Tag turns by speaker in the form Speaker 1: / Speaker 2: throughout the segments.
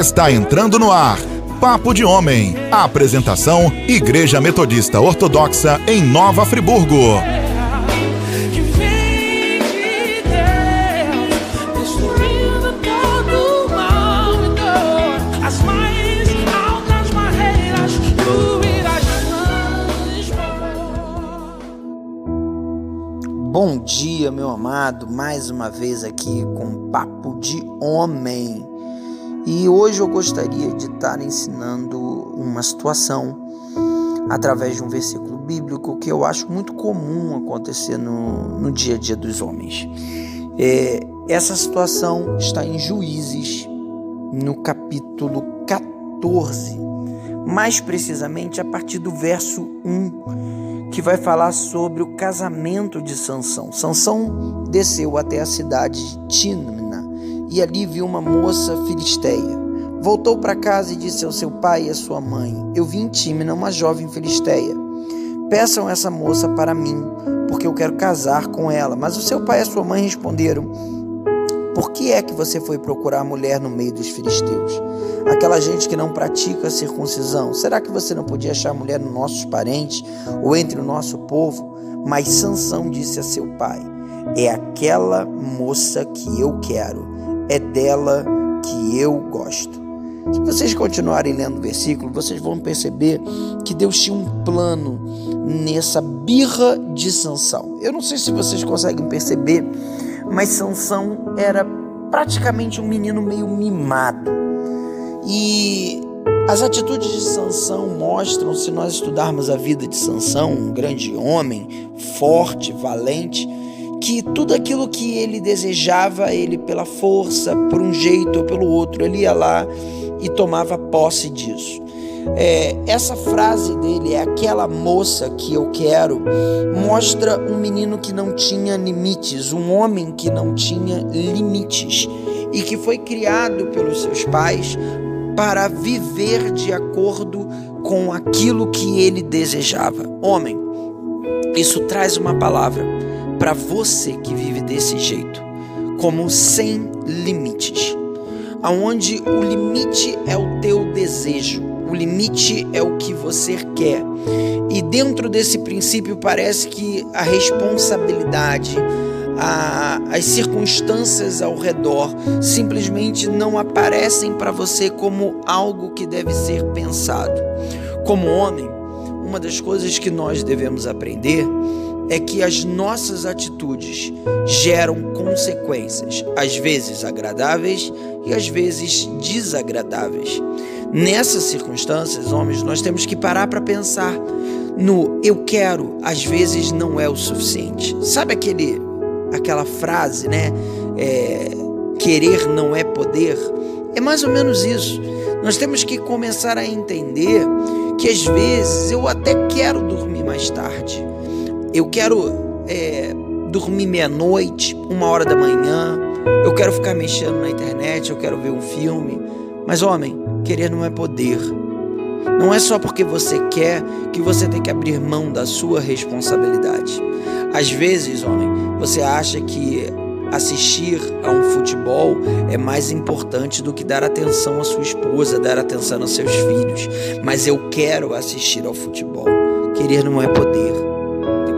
Speaker 1: está entrando no ar. Papo de Homem. Apresentação: Igreja Metodista Ortodoxa em Nova Friburgo.
Speaker 2: Bom dia, meu amado, mais uma vez aqui com Papo de Homem. E hoje eu gostaria de estar ensinando uma situação através de um versículo bíblico que eu acho muito comum acontecer no, no dia a dia dos homens. É, essa situação está em Juízes, no capítulo 14, mais precisamente a partir do verso 1 que vai falar sobre o casamento de Sansão. Sansão desceu até a cidade de Tímna e ali viu uma moça filisteia. Voltou para casa e disse ao seu pai e à sua mãe: Eu vi em uma jovem filisteia. Peçam essa moça para mim, porque eu quero casar com ela. Mas o seu pai e a sua mãe responderam: Por que é que você foi procurar mulher no meio dos filisteus? Aquela gente que não pratica a circuncisão. Será que você não podia achar mulher nos nossos parentes ou entre o nosso povo? Mas Sansão disse a seu pai: É aquela moça que eu quero é dela que eu gosto. Se vocês continuarem lendo o versículo, vocês vão perceber que Deus tinha um plano nessa birra de Sansão. Eu não sei se vocês conseguem perceber, mas Sansão era praticamente um menino meio mimado. E as atitudes de Sansão mostram, se nós estudarmos a vida de Sansão, um grande homem, forte, valente, que tudo aquilo que ele desejava, ele pela força, por um jeito ou pelo outro, ele ia lá e tomava posse disso. É, essa frase dele é aquela moça que eu quero, mostra um menino que não tinha limites, um homem que não tinha limites e que foi criado pelos seus pais para viver de acordo com aquilo que ele desejava. Homem, isso traz uma palavra para você que vive desse jeito, como sem limites, aonde o limite é o teu desejo, o limite é o que você quer. E dentro desse princípio parece que a responsabilidade, a, as circunstâncias ao redor simplesmente não aparecem para você como algo que deve ser pensado. Como homem, uma das coisas que nós devemos aprender é que as nossas atitudes geram consequências, às vezes agradáveis e às vezes desagradáveis. Nessas circunstâncias, homens, nós temos que parar para pensar no eu quero, às vezes não é o suficiente. Sabe aquele, aquela frase, né? É, querer não é poder. É mais ou menos isso. Nós temos que começar a entender que às vezes eu até quero dormir mais tarde eu quero é, dormir meia-noite, uma hora da manhã, eu quero ficar mexendo na internet, eu quero ver um filme. Mas, homem, querer não é poder. Não é só porque você quer que você tem que abrir mão da sua responsabilidade. Às vezes, homem, você acha que assistir a um futebol é mais importante do que dar atenção à sua esposa, dar atenção aos seus filhos. Mas eu quero assistir ao futebol. Querer não é poder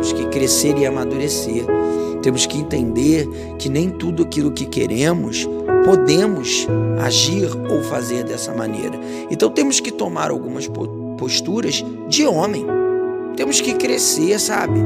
Speaker 2: temos que crescer e amadurecer. Temos que entender que nem tudo aquilo que queremos podemos agir ou fazer dessa maneira. Então temos que tomar algumas posturas de homem. Temos que crescer, sabe?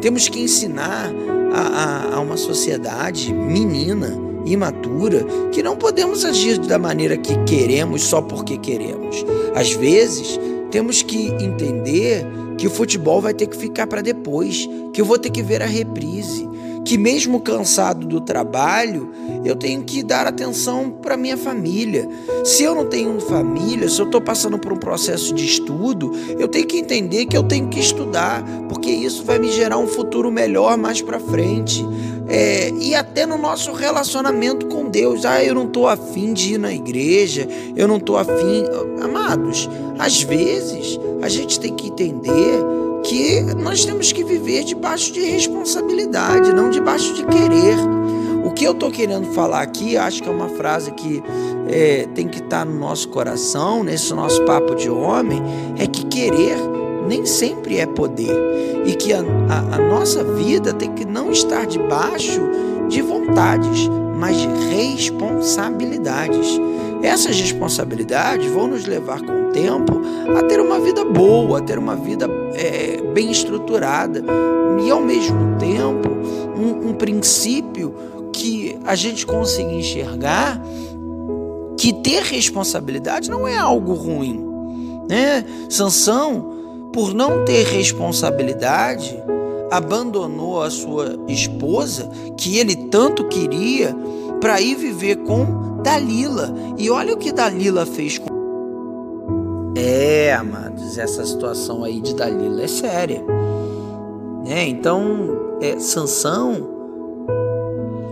Speaker 2: Temos que ensinar a, a, a uma sociedade menina, imatura, que não podemos agir da maneira que queremos só porque queremos. Às vezes, temos que entender que o futebol vai ter que ficar para depois, que eu vou ter que ver a reprise, que mesmo cansado do trabalho, eu tenho que dar atenção para minha família. Se eu não tenho família, se eu estou passando por um processo de estudo, eu tenho que entender que eu tenho que estudar, porque isso vai me gerar um futuro melhor mais para frente. É, e até no nosso relacionamento com Deus. Ah, eu não estou afim de ir na igreja, eu não estou afim. Amados, às vezes a gente tem que entender que nós temos que viver debaixo de responsabilidade, não debaixo de querer. O que eu estou querendo falar aqui, acho que é uma frase que é, tem que estar no nosso coração, nesse nosso papo de homem, é que querer nem sempre é poder e que a, a, a nossa vida tem que não estar debaixo de vontades, mas de responsabilidades. Essas responsabilidades vão nos levar com o tempo a ter uma vida boa, a ter uma vida é, bem estruturada e ao mesmo tempo um, um princípio que a gente consiga enxergar que ter responsabilidade não é algo ruim, né? Sansão, por não ter responsabilidade, abandonou a sua esposa, que ele tanto queria, para ir viver com Dalila. E olha o que Dalila fez com. É, amados, essa situação aí de Dalila é séria. Né? Então, é, Sansão,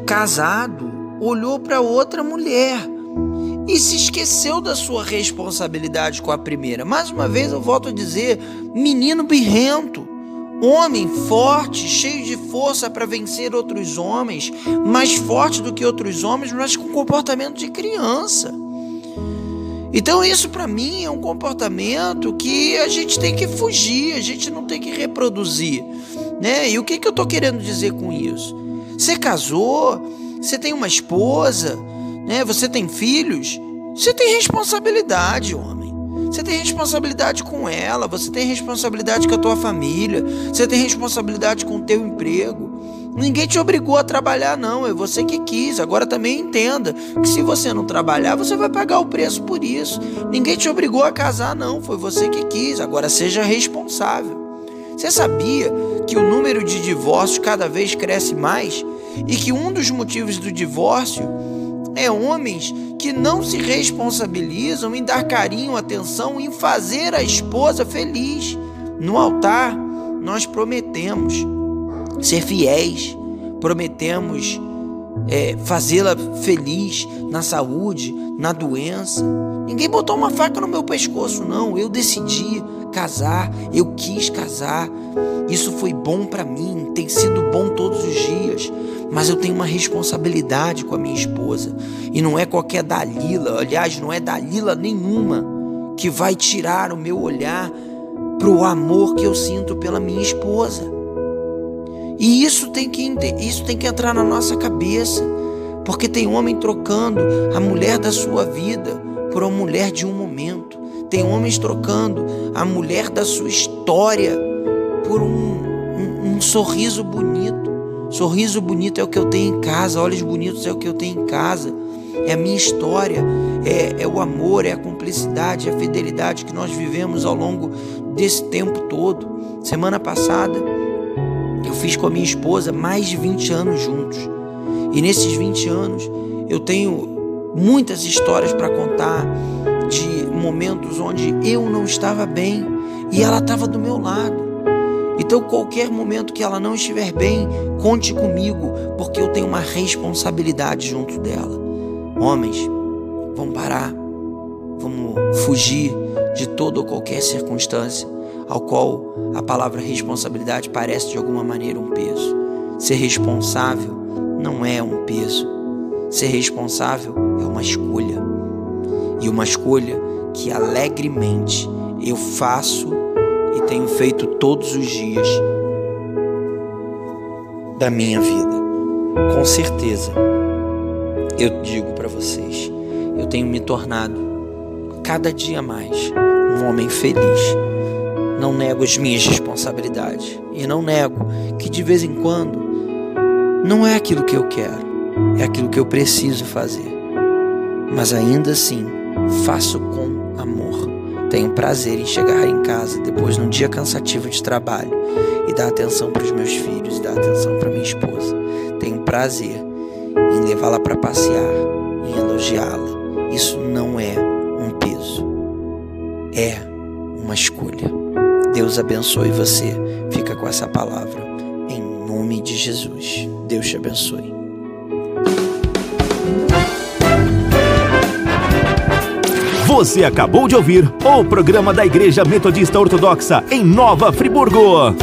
Speaker 2: casado, olhou para outra mulher e se esqueceu da sua responsabilidade com a primeira. Mais uma vez eu volto a dizer: menino birrento, homem forte, cheio de força para vencer outros homens, mais forte do que outros homens, mas com comportamento de criança. Então, isso para mim é um comportamento que a gente tem que fugir, a gente não tem que reproduzir. Né? E o que, que eu estou querendo dizer com isso? Você casou, você tem uma esposa, né? Você tem filhos, você tem responsabilidade, homem. Você tem responsabilidade com ela, você tem responsabilidade com a tua família, você tem responsabilidade com o teu emprego. Ninguém te obrigou a trabalhar, não, é você que quis. Agora também entenda que se você não trabalhar, você vai pagar o preço por isso. Ninguém te obrigou a casar, não, foi você que quis. Agora seja responsável. Você sabia que o número de divórcios cada vez cresce mais e que um dos motivos do divórcio é homens que não se responsabilizam em dar carinho, atenção, em fazer a esposa feliz. No altar, nós prometemos ser fiéis, prometemos é, fazê-la feliz na saúde, na doença. Ninguém botou uma faca no meu pescoço, não. Eu decidi casar, eu quis casar. Isso foi bom para mim, tem sido bom todos os dias mas eu tenho uma responsabilidade com a minha esposa. E não é qualquer Dalila, aliás, não é Dalila nenhuma que vai tirar o meu olhar para o amor que eu sinto pela minha esposa. E isso tem que isso tem que entrar na nossa cabeça, porque tem homem trocando a mulher da sua vida por uma mulher de um momento. Tem homens trocando a mulher da sua história por um, um, um sorriso bonito. Sorriso bonito é o que eu tenho em casa, olhos bonitos é o que eu tenho em casa, é a minha história, é, é o amor, é a cumplicidade, é a fidelidade que nós vivemos ao longo desse tempo todo. Semana passada, eu fiz com a minha esposa mais de 20 anos juntos, e nesses 20 anos eu tenho muitas histórias para contar de momentos onde eu não estava bem e ela estava do meu lado. Então, qualquer momento que ela não estiver bem, conte comigo, porque eu tenho uma responsabilidade junto dela. Homens, vamos parar, vamos fugir de toda ou qualquer circunstância ao qual a palavra responsabilidade parece de alguma maneira um peso. Ser responsável não é um peso. Ser responsável é uma escolha. E uma escolha que alegremente eu faço tenho feito todos os dias da minha vida. Com certeza, eu digo para vocês, eu tenho me tornado cada dia mais um homem feliz. Não nego as minhas responsabilidades e não nego que de vez em quando não é aquilo que eu quero, é aquilo que eu preciso fazer. Mas ainda assim, faço com amor tenho prazer em chegar em casa depois de um dia cansativo de trabalho e dar atenção para os meus filhos, dar atenção para minha esposa. Tenho prazer em levá-la para passear, em elogiá-la. Isso não é um peso, é uma escolha. Deus abençoe você. Fica com essa palavra. Em nome de Jesus. Deus te abençoe.
Speaker 3: Você acabou de ouvir o programa da Igreja Metodista Ortodoxa em Nova Friburgo.